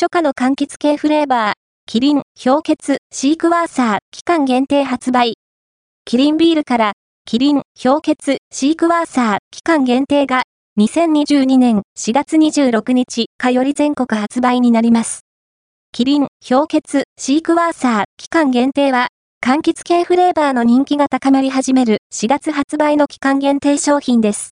初夏の柑橘系フレーバー、キリン、氷結、シークワーサー、期間限定発売。キリンビールから、キリン、氷結、シークワーサー、期間限定が、2022年4月26日火より全国発売になります。キリン、氷結、シークワーサー、期間限定は、柑橘系フレーバーの人気が高まり始める4月発売の期間限定商品です。